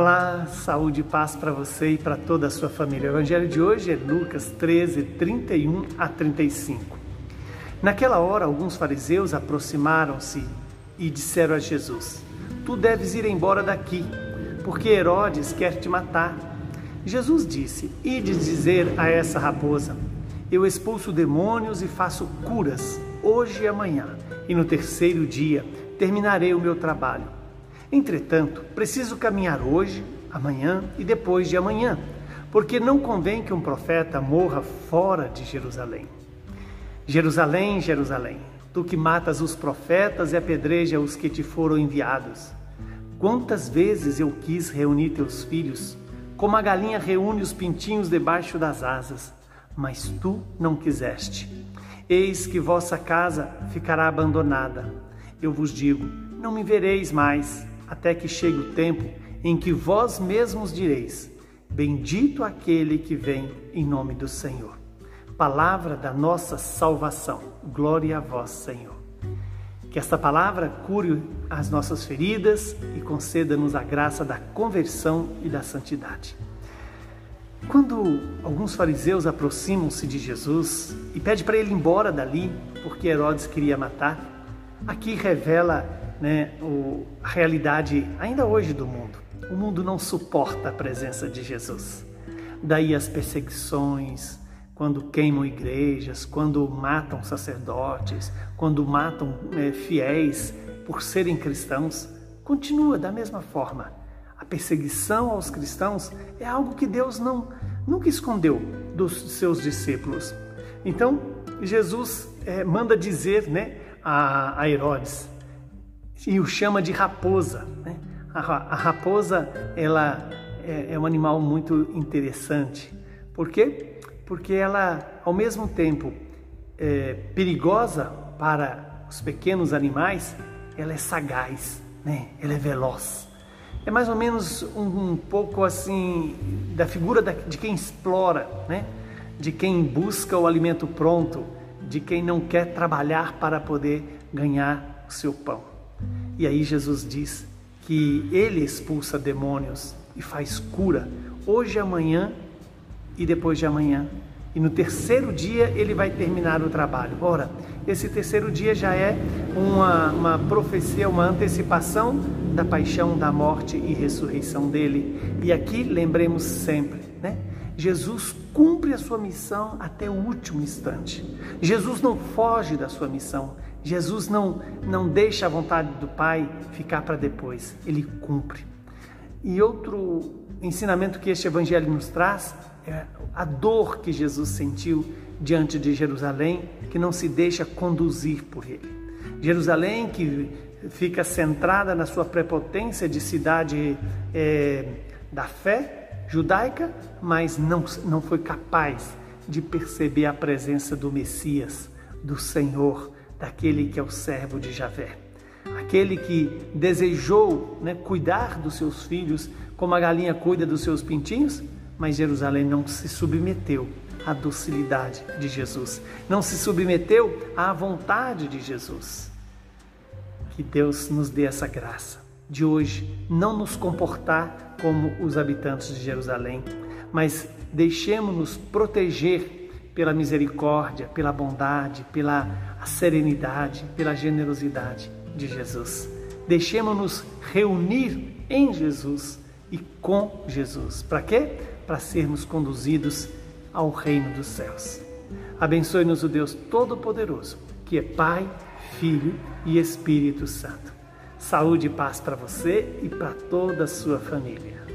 Olá, saúde e paz para você e para toda a sua família. O evangelho de hoje é Lucas 13, 31 a 35. Naquela hora, alguns fariseus aproximaram-se e disseram a Jesus: Tu deves ir embora daqui, porque Herodes quer te matar. Jesus disse: Ide dizer a essa raposa: Eu expulso demônios e faço curas hoje e amanhã, e no terceiro dia terminarei o meu trabalho. Entretanto, preciso caminhar hoje, amanhã e depois de amanhã, porque não convém que um profeta morra fora de Jerusalém. Jerusalém, Jerusalém, tu que matas os profetas e apedreja os que te foram enviados. Quantas vezes eu quis reunir teus filhos, como a galinha reúne os pintinhos debaixo das asas, mas tu não quiseste. Eis que vossa casa ficará abandonada. Eu vos digo: não me vereis mais até que chegue o tempo em que vós mesmos direis: Bendito aquele que vem em nome do Senhor. Palavra da nossa salvação. Glória a vós, Senhor. Que esta palavra cure as nossas feridas e conceda-nos a graça da conversão e da santidade. Quando alguns fariseus aproximam-se de Jesus e pedem para ele ir embora dali, porque Herodes queria matar, aqui revela né, o, a realidade ainda hoje do mundo. O mundo não suporta a presença de Jesus. Daí as perseguições, quando queimam igrejas, quando matam sacerdotes, quando matam é, fiéis por serem cristãos, continua da mesma forma. A perseguição aos cristãos é algo que Deus não nunca escondeu dos seus discípulos. Então Jesus é, manda dizer, né, a, a Herodes: e o chama de raposa. Né? A, raposa ela é, é, um animal muito interessante. Por quê? Porque ela, ao mesmo tempo, é perigosa para os pequenos animais, ela é sagaz, né? ela é veloz. É mais ou menos um, um pouco assim da figura da, de quem explora, né? de quem busca o alimento pronto, de quem não quer trabalhar para poder ganhar o seu pão. E aí Jesus diz que ele expulsa demônios e faz cura hoje, amanhã e depois de amanhã. E no terceiro dia ele vai terminar o trabalho. Ora, esse terceiro dia já é uma, uma profecia, uma antecipação da paixão, da morte e ressurreição dele. E aqui lembremos sempre, né? Jesus cumpre a sua missão até o último instante. Jesus não foge da sua missão. Jesus não, não deixa a vontade do Pai ficar para depois, ele cumpre. E outro ensinamento que este Evangelho nos traz é a dor que Jesus sentiu diante de Jerusalém, que não se deixa conduzir por ele. Jerusalém, que fica centrada na sua prepotência de cidade é, da fé judaica, mas não, não foi capaz de perceber a presença do Messias, do Senhor, daquele que é o servo de Javé. Aquele que desejou né, cuidar dos seus filhos como a galinha cuida dos seus pintinhos, mas Jerusalém não se submeteu à docilidade de Jesus, não se submeteu à vontade de Jesus. Que Deus nos dê essa graça de hoje não nos comportar como os habitantes de Jerusalém, mas deixemos-nos proteger pela misericórdia, pela bondade, pela serenidade, pela generosidade de Jesus. Deixemos-nos reunir em Jesus e com Jesus. Para quê? Para sermos conduzidos ao reino dos céus. Abençoe-nos o Deus Todo-Poderoso, que é Pai, Filho e Espírito Santo. Saúde e paz para você e para toda a sua família.